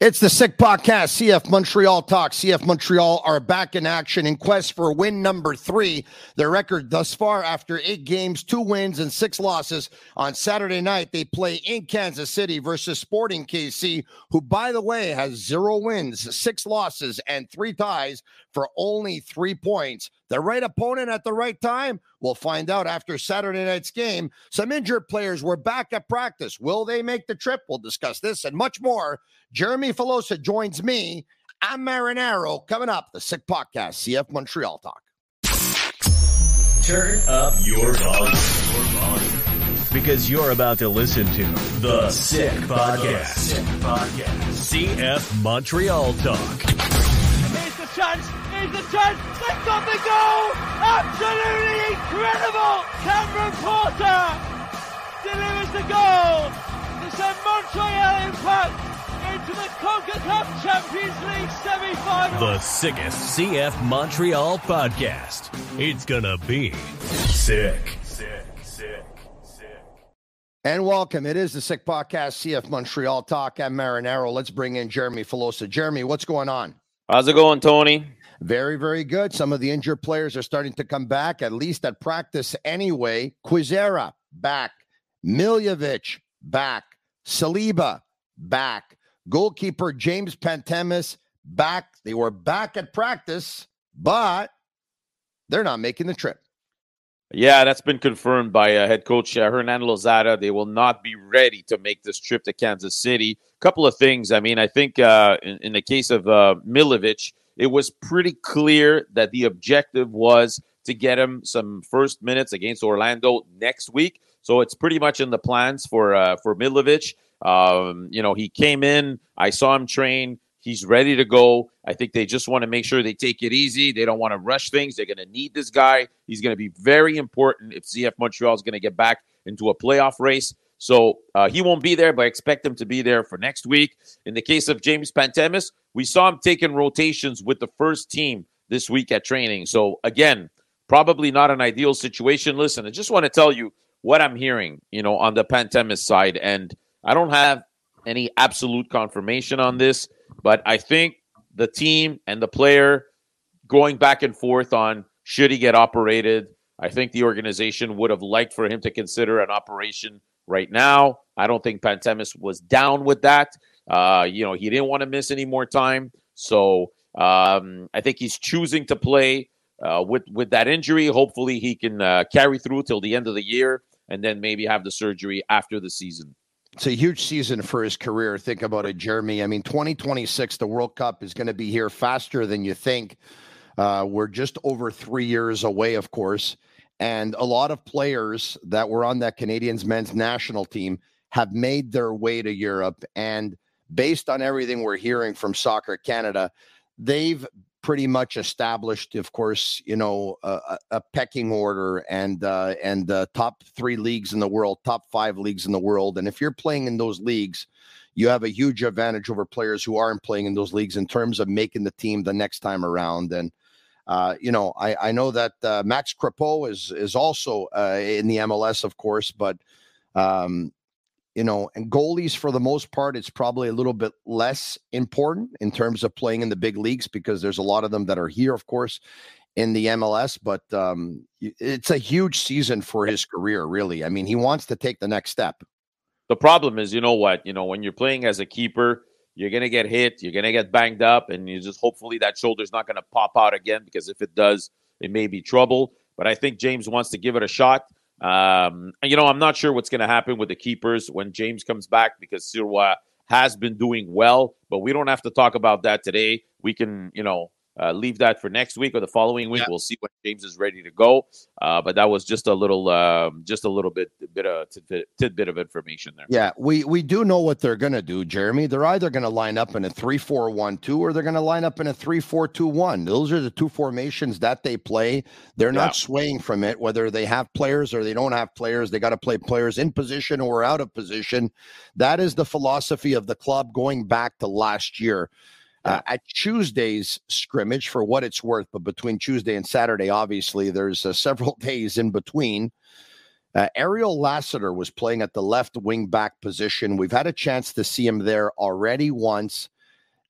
It's the Sick Podcast, CF Montreal Talk. CF Montreal are back in action in quest for win number three. Their record thus far after eight games, two wins, and six losses. On Saturday night, they play in Kansas City versus Sporting KC, who, by the way, has zero wins, six losses, and three ties for only three points. The right opponent at the right time? We'll find out after Saturday night's game. Some injured players were back at practice. Will they make the trip? We'll discuss this and much more. Jeremy Filosa joins me. I'm Marinaro. Coming up, the Sick Podcast, CF Montreal Talk. Turn up your volume. Because you're about to listen to The Sick Podcast. Sick Podcast. CF Montreal Talk. Here's the chance. Here's the chance. They've got the goal. Absolutely incredible. Cameron Porter delivers the goal to send Montreal Impact into the CONCACAF Champions League semi-final. The sickest CF Montreal podcast. It's gonna be sick. Sick, sick, sick. And welcome. It is the Sick Podcast, CF Montreal Talk. I'm Marinaro. Let's bring in Jeremy Filosa. Jeremy, what's going on? How's it going, Tony? Very, very good. Some of the injured players are starting to come back, at least at practice anyway. Kwizera, back. Miljevic, back. Saliba, back. Goalkeeper James Pantemis, back. They were back at practice, but they're not making the trip. Yeah, that's been confirmed by uh, head coach uh, Hernan Losada. They will not be ready to make this trip to Kansas City. A Couple of things. I mean, I think uh, in, in, the case of uh, Miljevic, it was pretty clear that the objective was to get him some first minutes against Orlando next week. So it's pretty much in the plans for uh, for Miljevic. Um, you know, he came in. I saw him train. He's ready to go. I think they just want to make sure they take it easy. They don't want to rush things. They're going to need this guy. He's going to be very important if CF Montreal is going to get back into a playoff race. So uh, he won't be there, but I expect him to be there for next week. In the case of James Pantemis, we saw him taking rotations with the first team this week at training. So again, probably not an ideal situation. Listen, I just want to tell you what I'm hearing, you know, on the Pantemis side, and I don't have any absolute confirmation on this, but I think the team and the player going back and forth on should he get operated. I think the organization would have liked for him to consider an operation right now. I don't think Pantemis was down with that. Uh, you know, he didn't want to miss any more time. So um, I think he's choosing to play uh, with with that injury. Hopefully, he can uh, carry through till the end of the year, and then maybe have the surgery after the season. It's a huge season for his career. Think about it, Jeremy. I mean, 2026, the World Cup is going to be here faster than you think. Uh, we're just over three years away, of course. And a lot of players that were on that Canadians men's national team have made their way to Europe. And based on everything we're hearing from Soccer Canada, they've pretty much established, of course, you know, a, a pecking order and uh, and the top three leagues in the world, top five leagues in the world. And if you're playing in those leagues, you have a huge advantage over players who aren't playing in those leagues in terms of making the team the next time around. And uh, you know, I, I know that uh, Max Crepeau is is also uh, in the MLS, of course, but um, you know, and goalies for the most part, it's probably a little bit less important in terms of playing in the big leagues because there's a lot of them that are here, of course, in the MLS. But um, it's a huge season for his career, really. I mean, he wants to take the next step. The problem is, you know what? You know, when you're playing as a keeper, you're going to get hit, you're going to get banged up, and you just hopefully that shoulder's not going to pop out again because if it does, it may be trouble. But I think James wants to give it a shot. Um, you know, I'm not sure what's going to happen with the keepers when James comes back because Sirois has been doing well, but we don't have to talk about that today. We can, you know, uh, leave that for next week or the following week. Yeah. We'll see when James is ready to go. Uh, but that was just a little, um, just a little bit, bit of tidbit, tidbit of information there. Yeah, we we do know what they're going to do, Jeremy. They're either going to line up in a three-four-one-two or they're going to line up in a three-four-two-one. Those are the two formations that they play. They're not yeah. swaying from it, whether they have players or they don't have players. They got to play players in position or out of position. That is the philosophy of the club going back to last year. Uh, at Tuesday's scrimmage, for what it's worth, but between Tuesday and Saturday, obviously, there's uh, several days in between. Uh, Ariel Lassiter was playing at the left wing back position. We've had a chance to see him there already once.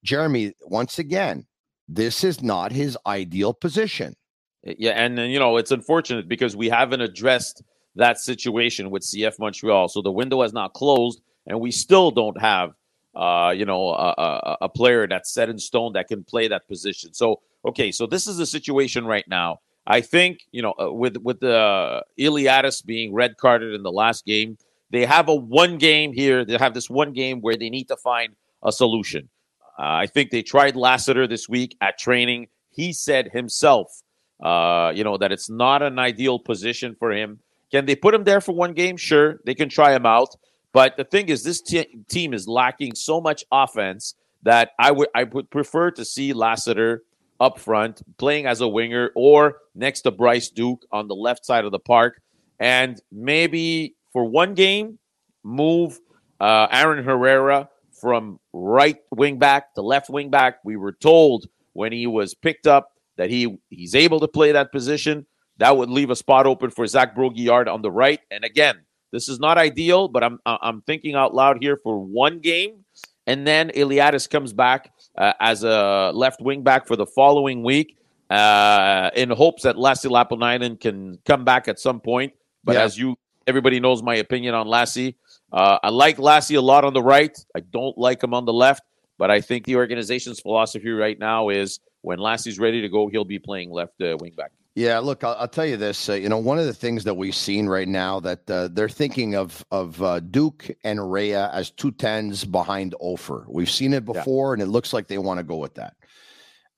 Jeremy, once again, this is not his ideal position. Yeah, and you know it's unfortunate because we haven't addressed that situation with CF Montreal. So the window has not closed, and we still don't have uh, you know, a, a, a, player that's set in stone that can play that position. So, okay, so this is the situation right now. I think you know, uh, with with the uh, Iliadis being red carded in the last game, they have a one game here. They have this one game where they need to find a solution. Uh, I think they tried Lassiter this week at training. He said himself, uh, you know, that it's not an ideal position for him. Can they put him there for one game? Sure, they can try him out. But the thing is, this team is lacking so much offense that I would I would prefer to see Lassiter up front playing as a winger or next to Bryce Duke on the left side of the park, and maybe for one game move uh, Aaron Herrera from right wing back to left wing back. We were told when he was picked up that he he's able to play that position. That would leave a spot open for Zach Brault-Guillard on the right. And again, this is not ideal, but I'm I'm thinking out loud here for one game, and then Iliadis comes back uh, as a left wing back for the following week, uh, in hopes that Lassi Lappalainen can come back at some point. But yeah. as you, everybody knows my opinion on Lassi. Uh, I like Lassi a lot on the right. I don't like him on the left, but I think the organization's philosophy right now is when Lassi's ready to go, he'll be playing left uh, wing back. Yeah, look, I'll, I'll, tell you this. Uh, you know, one of the things that we've seen right now that uh, they're thinking of of uh, Duke and Rea as two tens behind Offor. We've seen it before, yeah. and it looks like they want to go with that.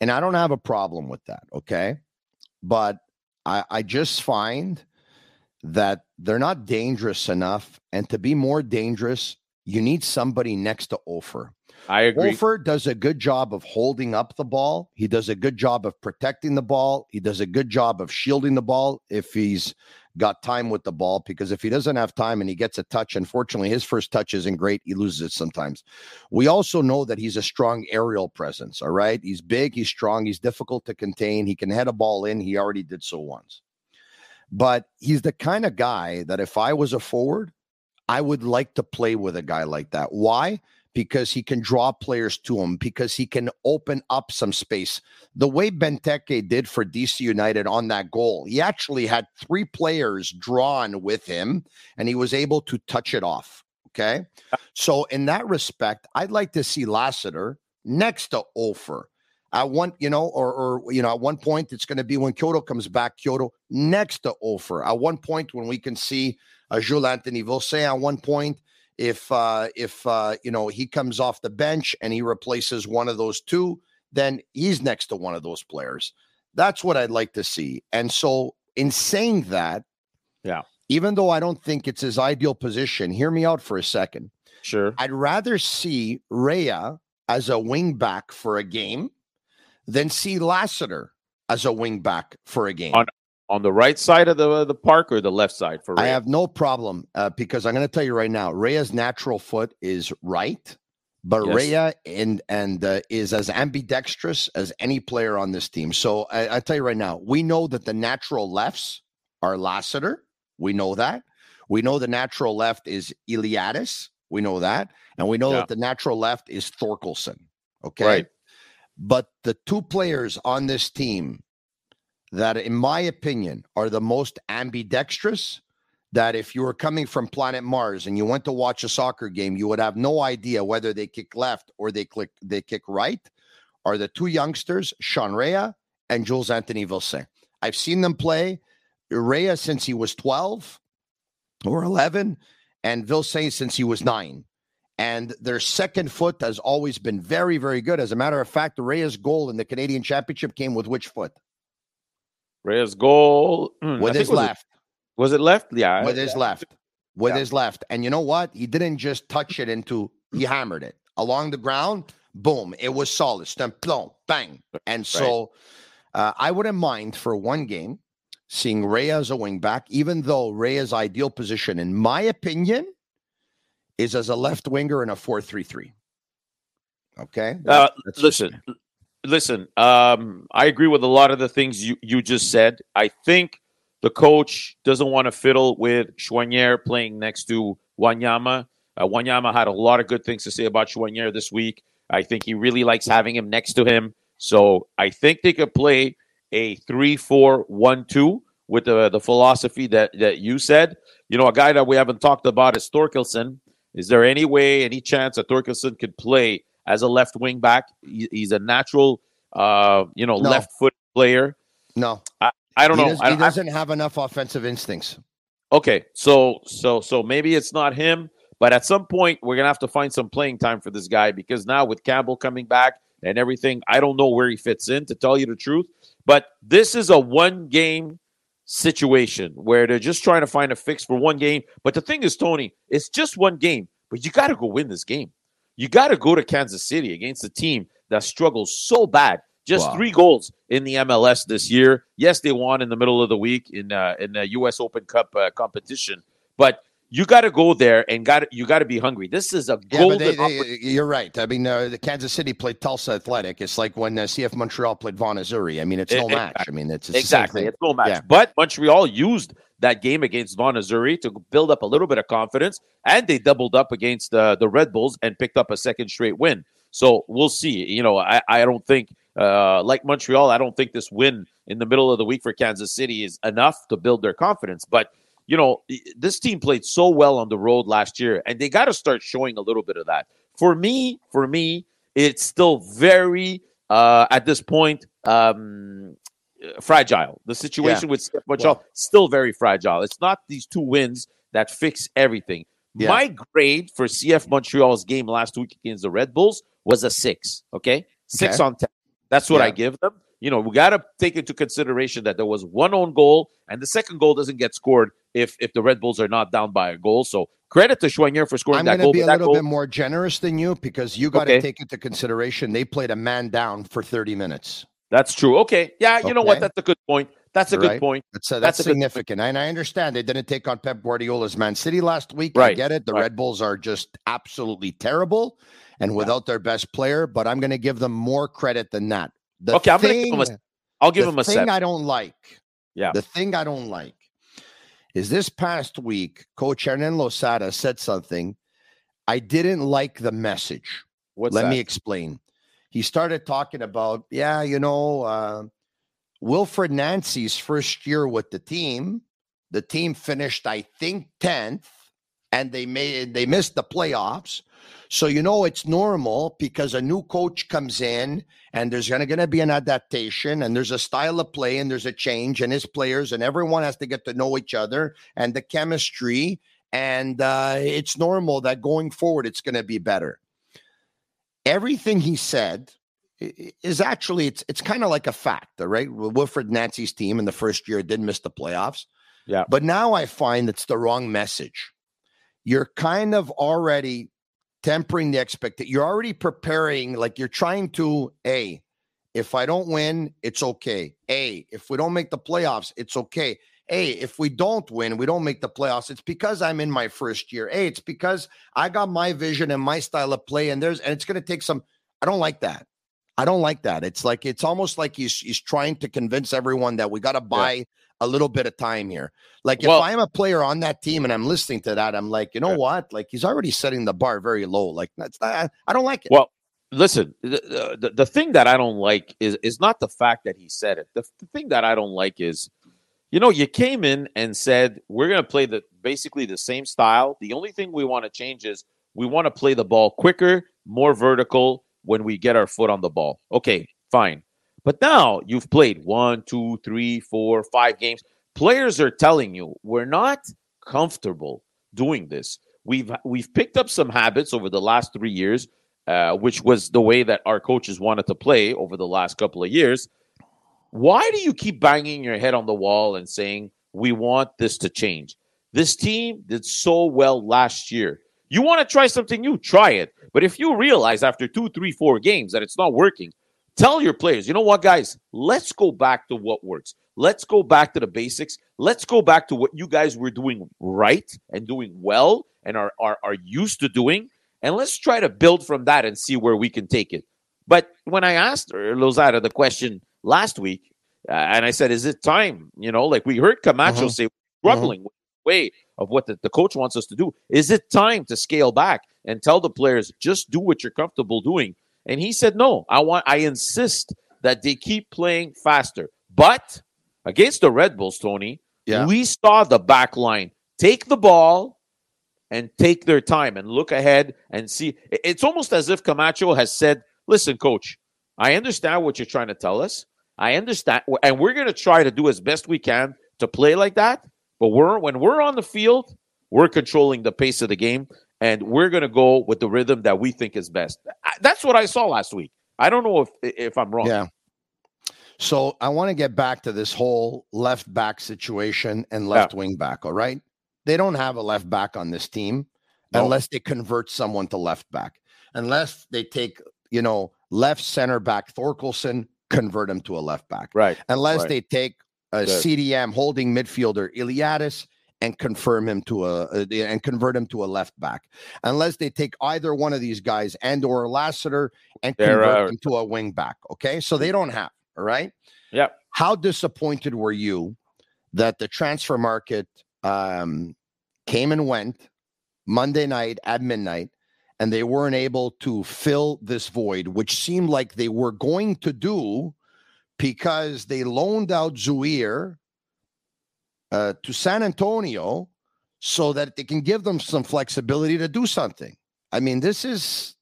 And I don't have a problem with that. Okay, but I, I just find that they're not dangerous enough, and to be more dangerous, you need somebody next to Offor. I agree. Wolford does a good job of holding up the ball. He does a good job of protecting the ball. He does a good job of shielding the ball if he's got time with the ball. Because if he doesn't have time and he gets a touch, unfortunately, his first touch isn't great. He loses it sometimes. We also know that he's a strong aerial presence. All right. He's big, he's strong, he's difficult to contain. He can head a ball in. He already did so once. But he's the kind of guy that if I was a forward, I would like to play with a guy like that. Why? Because he can draw players to him, because he can open up some space. The way Benteke did for DC United on that goal, he actually had three players drawn with him and he was able to touch it off. Okay. So, in that respect, I'd like to see Lassiter next to Offor. At one, you know, or, or you know, at one point it's going to be when Kyoto comes back, Kyoto next to Offor. At one point, when we can see uh, Jules Anthony Vilsaint at one point, if uh, if uh, you know he comes off the bench and he replaces one of those two, then he's next to one of those players. That's what I'd like to see. And so, in saying that, yeah, even though I don't think it's his ideal position, hear me out for a second. Sure, I'd rather see Rea as a wing back for a game than see Lassiter as a wing back for a game. On on the right side of the the park or the left side for Ray? I have no problem uh, because I'm going to tell you right now, Rea's natural foot is right, but yes. Rea and and uh, is as ambidextrous as any player on this team. So I, I tell you right now, we know that the natural lefts are Lassiter. We know that. We know the natural left is Iliadis. We know that, and we know yeah. that the natural left is Thorkelsson. Okay, right. But the two players on this team that, in my opinion, are the most ambidextrous, that if you were coming from planet Mars and you went to watch a soccer game, you would have no idea whether they kick left or they click they kick right, are the two youngsters, Sean Rea and Jules Anthony Vilsaint. I've seen them play. Rea since he was 12 or 11, and Vilsaint since he was nine. And their second foot has always been very, very good. As a matter of fact, Rea's goal in the Canadian Championship came with which foot? Rea's goal mm, with his was left. It, was it left? Yeah. With his left. With yeah. his left. And you know what? He didn't just touch it into, he hammered it along the ground. Boom. It was solid. Stump, boom, bang. And so right. uh, I wouldn't mind for one game seeing Rea as a wing back, even though Rea's ideal position, in my opinion, is as a left winger in a 4 3 3. Okay. Uh, listen, listen, um, I agree with a lot of the things you, you just said. I think the coach doesn't want to fiddle with Choinière playing next to Wanyama. Uh, Wanyama had a lot of good things to say about Choinière this week. I think he really likes having him next to him. So I think they could play a 3 4 1 2 with the, the philosophy that, that you said. You know, a guy that we haven't talked about is Thorkelsson. Is there any way, any chance that Thorkelsson could play as a left wing back? He's a natural, uh, you know, no. left foot player. No, I, I don't he know. Does, he doesn't I, have enough offensive instincts. Okay, so so so maybe it's not him, but at some point we're gonna have to find some playing time for this guy because now with Campbell coming back and everything, I don't know where he fits in. To tell you the truth, but this is a one game situation where they're just trying to find a fix for one game. But the thing is, Tony, it's just one game, but you got to go win this game. You got to go to Kansas City against a team that struggles so bad. Just wow. three goals in the MLS this year. Yes, they won in the middle of the week in uh, in the U.S. Open Cup uh, competition, but you got to go there and got you got to be hungry. This is a golden. Yeah, they, they, you're right. I mean, uh, the Kansas City played Tulsa Athletic. It's like when uh, CF Montreal played Vaughan Azzurri. I mean, it's no it, match. I mean, it's, exactly it's no match. Yeah. But Montreal used that game against Vaughan Azzurri to build up a little bit of confidence, and they doubled up against uh, the Red Bulls and picked up a second straight win. So we'll see. You know, I, I don't think uh, like Montreal, I don't think this win in the middle of the week for Kansas City is enough to build their confidence, but you know, this team played so well on the road last year, and they got to start showing a little bit of that. For me, for me, it's still very uh, at this point um, fragile. The situation yeah. with Montreal well, still very fragile. It's not these two wins that fix everything. Yeah. My grade for CF Montreal's game last week against the Red Bulls was a six. Okay, six okay. on ten. That's what. I give them. You know, we got to take into consideration that there was one own goal, and the second goal doesn't get scored if if the Red Bulls are not down by a goal. So credit to Choinière for scoring I'm that goal. I'm going to be a little goal, bit more generous than you because you got to okay. take into consideration they played a man down for 30 minutes. That's true. Okay. Yeah, you okay. know what? That's a good point. That's a right. good point. That's, a, that's, that's significant. And I understand they didn't take on Pep Guardiola's Man City last week. Right. I get it. The right. Red Bulls are just absolutely terrible and without their best player, but I'm going to give them more credit than that. The okay, I'm going to give them a, I'll give them a thing set. I don't like. Yeah. The thing I don't like is this past week, Coach Hernan Losada said something. I didn't like the message. What's Let that? me explain. He started talking about, yeah, you know, uh, Wilfried Nancy's first year with the team. The team finished, I think, 10th, and they made they missed the playoffs. So you know it's normal because a new coach comes in and there's going to be an adaptation and there's a style of play and there's a change and his players and everyone has to get to know each other and the chemistry and uh, it's normal that going forward it's going to be better. Everything he said is actually it's it's kind of like a fact, right? Wilfried Nancy's team in the first year did miss the playoffs. Yeah. But now I find it's the wrong message. You're kind of already tempering the expectation. You're already preparing, like you're trying to, A, if I don't win, it's okay. A, if we don't make the playoffs, it's okay. A, if we don't win, we don't make the playoffs, it's because I'm in my first year. A, it's because I got my vision and my style of play, and there's and it's gonna take some. I don't like that. I don't like that. It's like it's almost like he's he's trying to convince everyone that we got to buy yeah a little bit of time here. Like if well, I'm a player on that team and I'm listening to that, I'm like, you know what? Like he's already setting the bar very low. Like that's not, I don't like it. Well, listen, the, the, the thing that I don't like is is not the fact that he said it. The, the thing that I don't like is, you know, you came in and said we're going to play the basically the same style. The only thing we want to change is we want to play the ball quicker, more vertical when we get our foot on the ball. Okay, fine. But now you've played one, two, three, four, five games. Players are telling you we're not comfortable doing this. We've we've picked up some habits over the last three years, uh, which was the way that our coaches wanted to play over the last couple of years. Why do you keep banging your head on the wall and saying we want this to change? This team did so well last year. You want to try something new, try it. But if you realize after two, three, four games that it's not working, tell your players, you know what, guys, let's go back to what works. Let's go back to the basics. Let's go back to what you guys were doing right and doing well and are, are, are used to doing. And let's try to build from that and see where we can take it. But when I asked Losada the question last week, uh, and I said, is it time? You know, like we heard Camacho uh-huh. say, struggling uh-huh. with the way of what the, the coach wants us to do. Is it time to scale back and tell the players, just do what you're comfortable doing? And he said, no, I want, I insist that they keep playing faster. But against the Red Bulls, Tony, yeah. we saw the back line take the ball and take their time and look ahead and see. It's almost as if Camacho has said, listen, coach, I understand what you're trying to tell us. I understand, and we're going to try to do as best we can to play like that. But we're when we're on the field, we're controlling the pace of the game, and we're going to go with the rhythm that we think is best. That's what I saw last week. I don't know if if I'm wrong. Yeah. So I want to get back to this whole left back situation and left yeah. wing back. All right, they don't have a left back on this team no. unless they convert someone to left back. Unless they take you know left center back Thorkelsson convert him to a left back. Right. Unless right. they take a Good. CDM holding midfielder Iliadis and confirm him to a, a, and convert him to a left back. Unless they take either one of these guys and or Lassiter and They're, convert uh, him to a wing back. Okay. So they don't have. All right. Yeah. How disappointed were you that the transfer market um, came and went Monday night at midnight and they weren't able to fill this void, which seemed like they were going to do because they loaned out Zouhir uh, to San Antonio so that they can give them some flexibility to do something. I mean, this is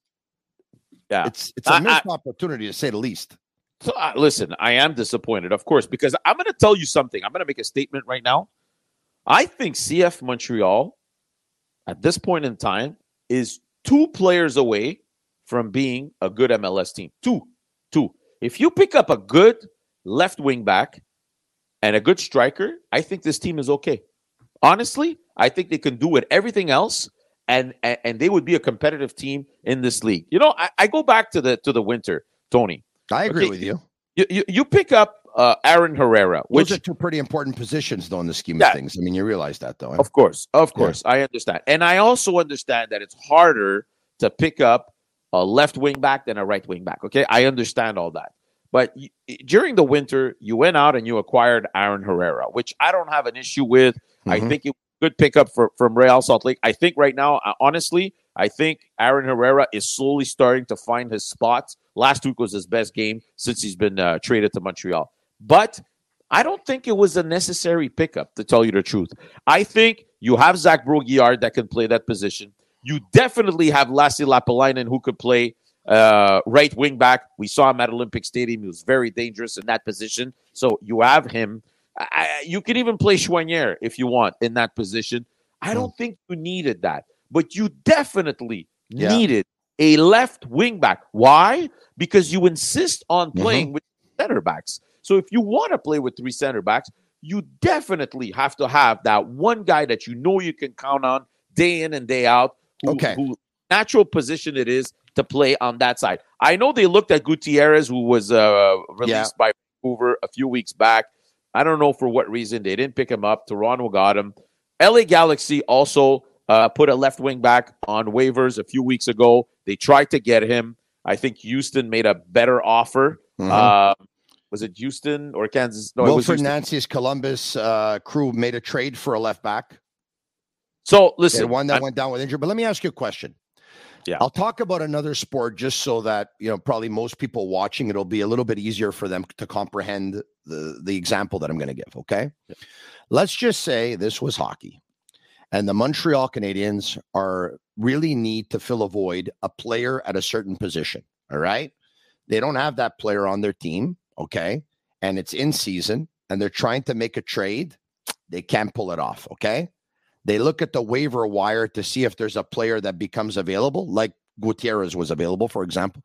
yeah, it's it's a missed I, opportunity to say the least. So uh, listen, I am disappointed, of course, because I'm going to tell you something. I'm going to make a statement right now. I think CF Montreal at this point in time is two players away from being a good MLS team. Two, two. If you pick up a good left wing back and a good striker, I think this team is okay. Honestly, I think they can do with everything else, and and, and they would be a competitive team in this league. You know, I, I go back to the to the winter, Tony. I agree okay, with you. You, you. you pick up uh, Aaron Herrera. Which, Those are two pretty important positions, though, in the scheme yeah, of things. I mean, you realize that, though. Of course, of course, yeah. I understand, and I also understand that it's harder to pick up a left wing back than a right wing back. Okay, I understand all that. But y- during the winter, you went out and you acquired Aaron Herrera, which I don't have an issue with. Mm-hmm. I think it good pickup for from Real Salt Lake. I think right now, honestly, I think Aaron Herrera is slowly starting to find his spots. Last week was his best game since he's been uh, traded to Montreal. But I don't think it was a necessary pickup, to tell you the truth. I think you have Zach Brault-Guillard that can play that position. You definitely have Lassi Lappalainen who could play uh, right wing back. We saw him at Olympic Stadium. He was very dangerous in that position. So you have him. I, you can even play Choinière if you want in that position. I don't hmm. think you needed that, but you definitely yeah. needed a left wing back. Why? Because you insist on playing mm-hmm. with center backs. So if you want to play with three center backs, you definitely have to have that one guy that you know you can count on day in and day out. Who, okay. Who natural position it is to play on that side. I know they looked at Gutierrez, who was uh, released yeah. by Vancouver a few weeks back. I don't know for what reason they didn't pick him up. Toronto got him. LA Galaxy also uh, put a left wing back on waivers a few weeks ago. They tried to get him. I think Houston made a better offer. Mm-hmm. Uh, was it Houston or Kansas? No, Wilfried Nancy's Columbus uh, crew made a trade for a left back. So listen, one that I, went down with injury. But let me ask you a question. Yeah. I'll talk about another sport just so that, you know, probably most people watching it'll be a little bit easier for them to comprehend the the example that I'm going to give, okay? Yeah. Let's just say this was hockey. And the Montreal Canadiens are really need to fill a void, a player at a certain position. All right. They don't have that player on their team. Okay. And it's in season and they're trying to make a trade. They can't pull it off. Okay. They look at the waiver wire to see if there's a player that becomes available, like Gutierrez was available, for example.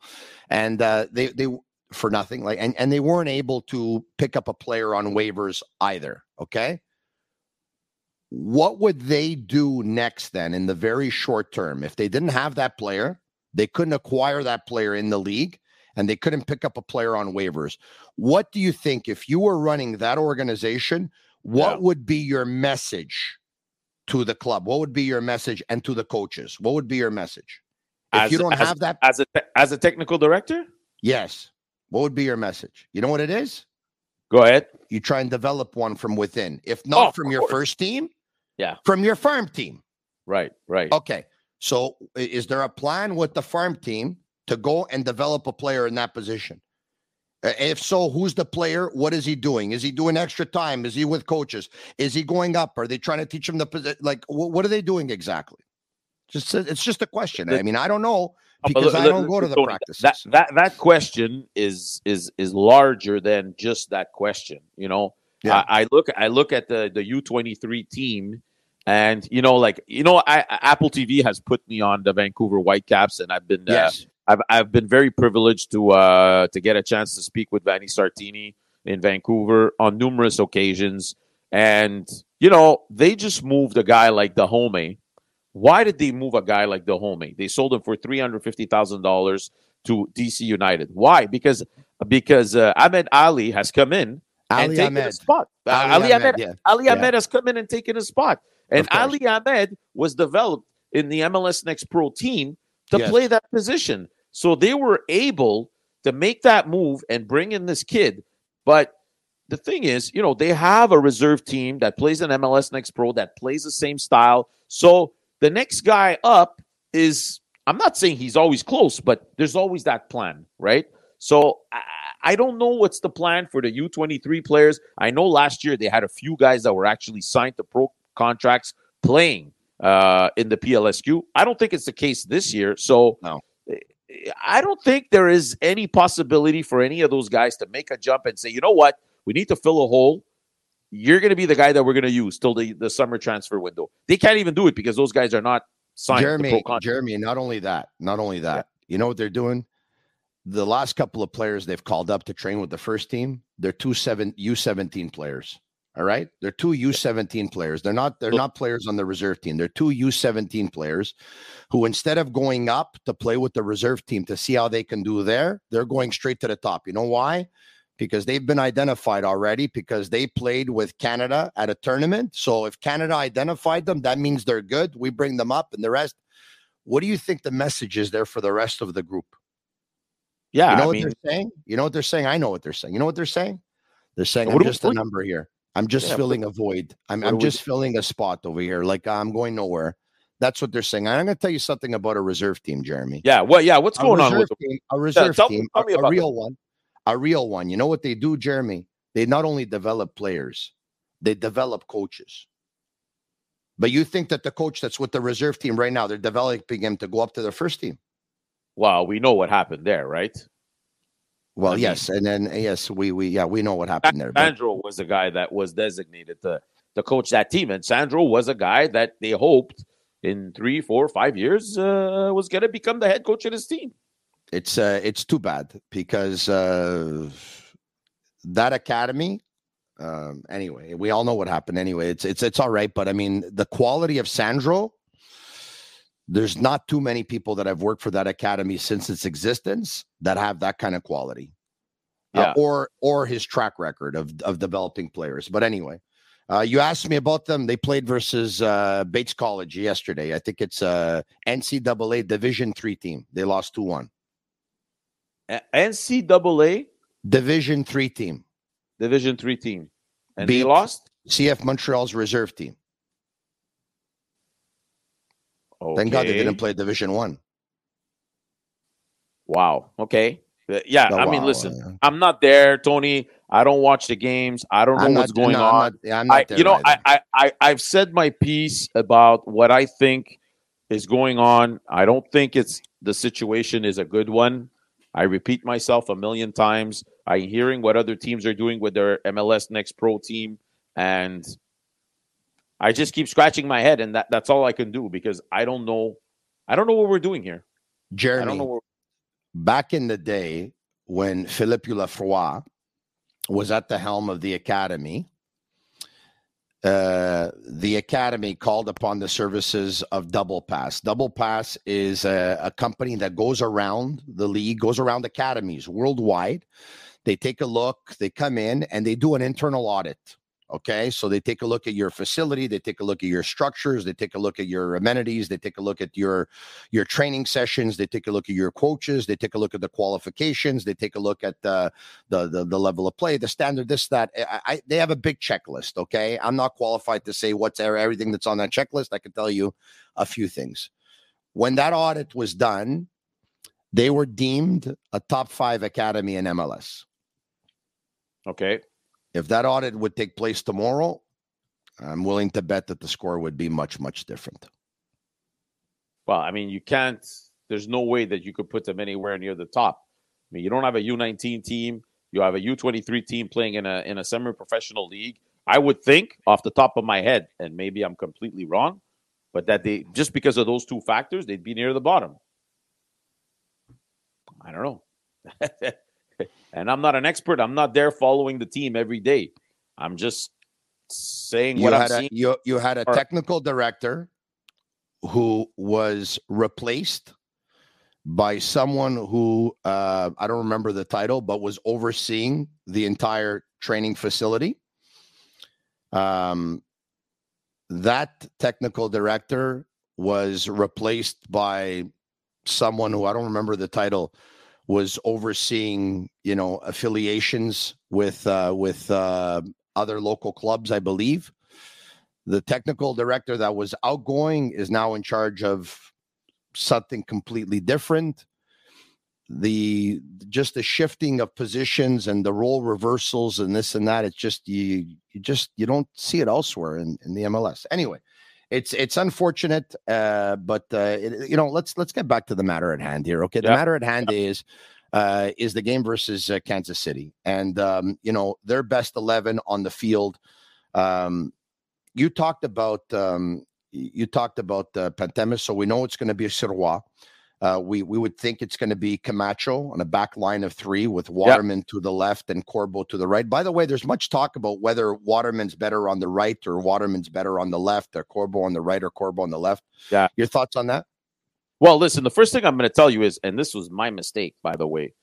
And uh, they, they, for nothing like and, and they weren't able to pick up a player on waivers either okay what would they do next then in the very short term if they didn't have that player they couldn't acquire that player in the league and they couldn't pick up a player on waivers what do you think if you were running that organization what yeah. would be your message to the club what would be your message and to the coaches what would be your message if as, you don't as, have that as a as a technical director yes what would be your message? You know what it is? Go ahead. You try and develop one from within. If not oh, from your first team, yeah, from your farm team. Right, right. Okay. So is there a plan with the farm team to go and develop a player in that position? If so, who's the player? What is he doing? Is he doing extra time? Is he with coaches? Is he going up? Are they trying to teach him the position? Like, what are they doing exactly? Just it's just a question. I mean, I don't know. Oh, because I don't go to the practices. That that that question is is is larger than just that question. You know, yeah. I, I look I look at the the U twenty three team, and you know, like you know, I, Apple TV has put me on the Vancouver Whitecaps, and I've been uh, yes. Uh, I've I've been very privileged to uh to get a chance to speak with Vanni Sartini in Vancouver on numerous occasions, and you know, they just moved a guy like Dájome why did they move a guy like Dájome? They sold him for three hundred fifty thousand dollars to DC United. Why? Because because uh, Ahmed Ali has come in Ali and taken Ahmed. a spot. Uh, Ali, Ali Ahmed, Ahmed yeah. Ali yeah. Ahmed has come in and taken a spot. And Ali Ahmed was developed in the MLS Next Pro team to yes. play that position. So they were able to make that move and bring in this kid. But the thing is, you know, they have a reserve team that plays in MLS Next Pro that plays the same style. So the next guy up is, I'm not saying he's always close, but there's always that plan, right? So I, I don't know what's the plan for the U23 players. I know last year they had a few guys that were actually signed to pro contracts playing uh, in the PLSQ. I don't think it's the case this year. So no. I don't think there is any possibility for any of those guys to make a jump and say, you know what, we need to fill a hole you're going to be the guy that we're going to use till the, the summer transfer window. They can't even do it because those guys are not signed. Jeremy, Jeremy, not only that, not only that, yeah. you know what they're doing? The last couple of players they've called up to train with the first team, they're two seven U17 players. All right. They're two U17 players. They're not they're not players on the reserve team. They're two U17 players who instead of going up to play with the reserve team to see how they can do there, they're going straight to the top. You know why? because they've been identified already because they played with Canada at a tournament. So if Canada identified them, that means they're good. We bring them up and the rest. What do you think the message is there for the rest of the group? Yeah, you know I what mean, they're saying. You know what they're saying. I know what they're saying. You know what they're saying. They're saying I'm just a number here. I'm just yeah, filling a void. I'm, I'm just we... filling a spot over here. Like I'm going nowhere. That's what they're saying. I'm going to tell you something about a reserve team, Jeremy. Yeah. Well, yeah. What's going on with team, a reserve yeah, tell, team? Tell a, a real that. one a real one. You know what they do, Jeremy? They not only develop players, they develop coaches. But you think that the coach that's with the reserve team right now, they're developing him to go up to the first team. Well, we know what happened there, right? Well, I yes, mean, and then yes, we we yeah we know what happened there. Sandro but... was the guy that was designated to to coach that team, and Sandro was a guy that they hoped in three, four, five years uh, was going to become the head coach of his team it's uh, it's too bad because uh, that academy. Um, anyway, we all know what happened. Anyway, it's it's it's all right, but I mean the quality of Sandro. There's not too many people that have worked for that academy since its existence that have that kind of quality, uh, yeah. uh, or or his track record of of developing players. But anyway, uh, you asked me about them. They played versus uh, Bates College yesterday. I think it's a NCAA Division three team. They lost two one. NCAA Division three team. Division three team. And Beat they lost? CF Montreal's reserve team. Okay. Thank God they didn't play Division One. Wow. Okay. Uh, yeah, Oh, I mean, wow, listen, yeah. I'm not there, Tony. I don't watch the games. I don't know I'm what's not- going no, I'm on. not- I'm not I, there you know, I, either. I, I, I've said my piece about what I think is going on. I don't think it's the situation is a good one. I repeat myself a million times. I'm hearing what other teams are doing with their MLS Next Pro team, and I just keep scratching my head, and that, that's all I can do because I don't know. I don't know what we're doing here. I Jeremy, don't know. What, back in the day when Philippe Eullaffroy was at the helm of the academy, uh, the academy called upon the services of Double Pass. Double Pass is a, a company that goes around the league, goes around academies worldwide. They take a look, they come in, and they do an internal audit. Okay, so they take a look at your facility, they take a look at your structures, they take a look at your amenities, they take a look at your your training sessions. They take a look at your coaches. They take a look at the qualifications. They take a look at the the the, the level of play, the standard, this that. I, I, they have a big checklist. Okay, I'm not qualified to say what's er- everything that's on that checklist. I can tell you a few things. When that audit was done, they were deemed a top five academy in MLS. okay. If that audit would take place tomorrow, I'm willing to bet that the score would be much much different. Well, I mean, you can't. There's no way that you could put them anywhere near the top. I mean, you don't have a U19 team. You have a U23 team playing in a in a semi-professional league. I would think, off the top of my head, and maybe I'm completely wrong, but that they just because of those two factors, they'd be near the bottom. I don't know. and I'm not an expert. I'm not there following the team every day. I'm just saying you what I'm had a, seeing. you, you had a technical director who was replaced by someone who uh, I don't remember the title, but was overseeing the entire training facility. Um, that technical director was replaced by someone who I don't remember the title was overseeing, you know, affiliations with uh, with uh, other local clubs, I believe. The technical director that was outgoing is now in charge of something completely different. The just the shifting of positions and the role reversals and this and that, it's just you you just you don't see it elsewhere in, in the MLS. Anyway, it's it's unfortunate, uh, but uh, it, you know let's let's get back to the matter at hand here. Okay, the Yeah. matter at hand is uh, is the game versus uh, Kansas City, and um, you know their best eleven on the field. Um, you talked about um, you talked about uh, Pantemis, so we know it's going to be a Sirois. Uh, we we would think it's going to be Camacho on a back line of three with Waterman to the left and Corbo to the right. By the way, there's much talk about whether Waterman's better on the right or Waterman's better on the left, or Corbo on the right or Corbo on the left. Yeah. your thoughts on that? Well, listen, the first thing I'm going to tell you is, and this was my mistake, by the way.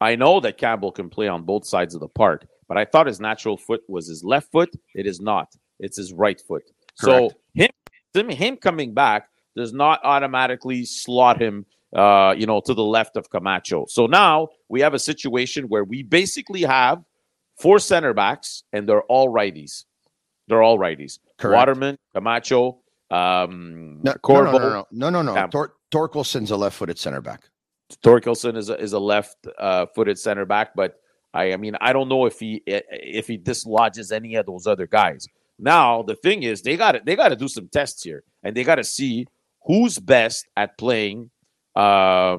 I know that Campbell can play on both sides of the park, but I thought his natural foot was his left foot. It is not. It's his right foot. So him, him, him coming back does not automatically slot him, uh, you know, to the left of Camacho. So now we have a situation where we basically have four center backs, and they're all righties. They're all righties. Correct. Waterman, Camacho, um, No, no, no, no, no, no, no, no. Tor- Torkelson's a left-footed center back. Torkelson is a, is a left uh, footed center back, but I, I mean I don't know if he if he dislodges any of those other guys. Now the thing is they got to they got to do some tests here, and they got to see who's best at playing uh, uh,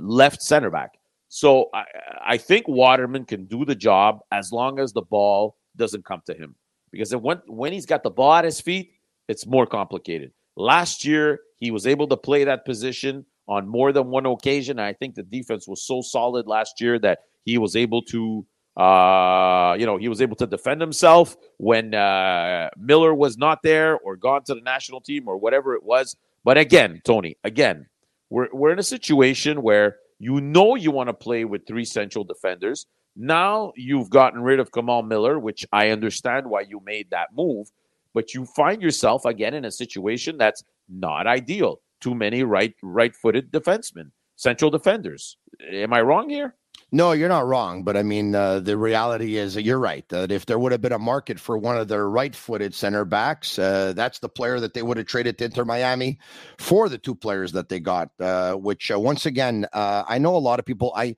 left center back. So I, I think Waterman can do the job as long as the ball doesn't come to him, because when when he's got the ball at his feet, it's more complicated. Last year he was able to play that position on more than one occasion. I think the defense was so solid last year that he was able to, uh, you know, he was able to defend himself when uh, Miller was not there or gone to the national team or whatever it was. But again, Tony, again, we're we're in a situation where you know you want to play with three central defenders. Now you've gotten rid of Kamal Miller, which I understand why you made that move, but you find yourself again in a situation that's not ideal. Too many right right-footed defensemen, central defenders. Am I wrong here? No, you're not wrong, but I mean, uh, the reality is that you're right. That if there would have been a market for one of their right-footed center backs, uh, that's the player that they would have traded to Inter Miami for the two players that they got. Uh, which, uh, once again, uh, I know a lot of people. I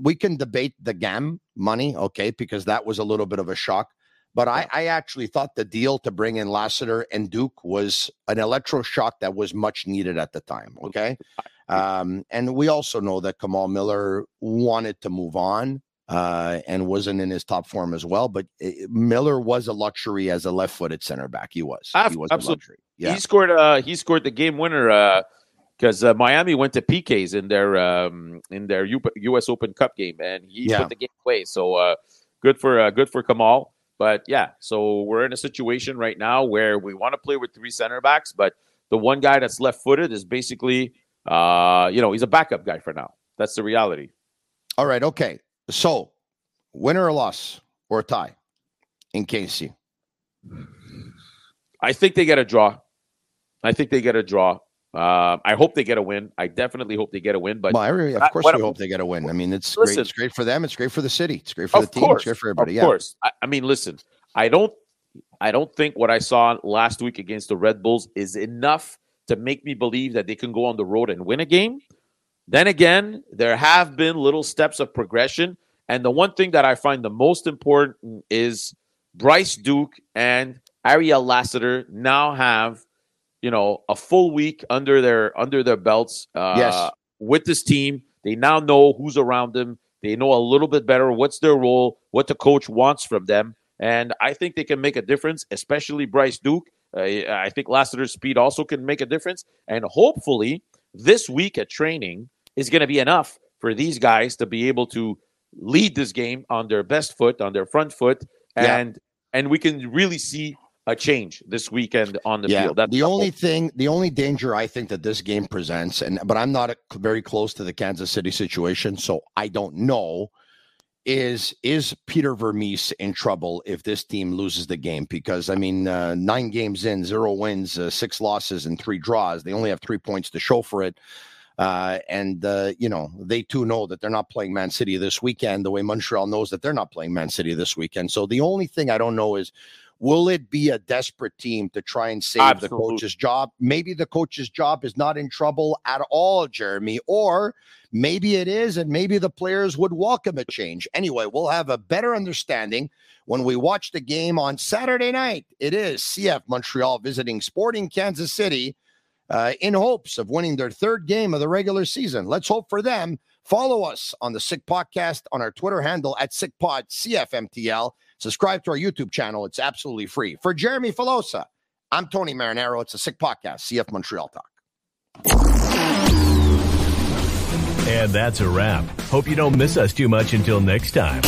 we can debate the GAM money, okay, because that was a little bit of a shock. But I, I actually thought the deal to bring in Lassiter and Duke was an electroshock that was much needed at the time. Okay. Um, and we also know that Kamal Miller wanted to move on uh, and wasn't in his top form as well. But it, Miller was a luxury as a left-footed center back. He was. He was Absolutely. a luxury. Yeah. He scored. Uh, he scored the game winner because uh, Miami went to PKs in their um, in their U- U.S. Open Cup game, and he Yeah. put the game away. So uh, good for uh, good for Kamal. But yeah, so we're in a situation right now where we want to play with three center backs, but the one guy that's left-footed is basically, uh, you know, he's a backup guy for now. That's the reality. All right. Okay. So, winner or loss or a tie in KC. I think they get a draw. I think they get a draw. Uh, I hope they get a win. I definitely hope they get a win. But well, I really, of course, what- we hope they get a win. I mean, it's Listen. great. It's great for them. It's great for the city. It's great for the team. course, It's great for everybody. Of Yeah. course. I, I mean, listen, I don't, I don't think what I saw last week against the Red Bulls is enough to make me believe that they can go on the road and win a game. Then again, there have been little steps of progression, and the one thing that I find the most important is Bryce Duke and Ariel Lassiter now have, you know, a full week under their under their belts. Uh, Yes. with this team, they now know who's around them. They know a little bit better what's their role, what the coach wants from them, and I think they can make a difference. Especially Bryce Duke. Uh, I think Lassiter's speed also can make a difference, and hopefully this week at training is going to be enough for these guys to be able to lead this game on their best foot, on their front foot, Yeah. and and we can really see a change this weekend on the yeah. field. That's the only thing, the only danger I think that this game presents, and but I'm not uh, very close to the Kansas City situation, so I don't know. Is is Peter Vermes in trouble if this team loses the game? Because I mean, uh, nine games in, zero wins, uh, six losses, and three draws. They only have three points to show for it. Uh, and uh, you know they too know that they're not playing Man City this weekend. The way Montreal knows that they're not playing Man City this weekend. So the only thing I don't know is will it be a desperate team to try and save the coach's job? Maybe the coach's job is not in trouble at all, Jeremy, or maybe it is, and maybe the players would welcome a change. Anyway, we'll have a better understanding when we watch the game on Saturday night. It is CF Montreal visiting Sporting Kansas City uh, in hopes of winning their third game of the regular season. Let's hope for them. Follow us on the Sick Podcast on our Twitter handle at SickPod CFMTL. Subscribe to our YouTube channel. It's absolutely free. For Jeremy Filosa, I'm Tony Marinaro. It's a Sick Podcast, CF Montreal Talk. And that's a wrap. Hope you don't miss us too much until next time.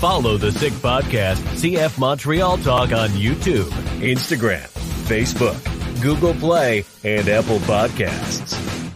Follow the Sick Podcast, CF Montreal Talk on YouTube, Instagram, Facebook, Google Play, and Apple Podcasts.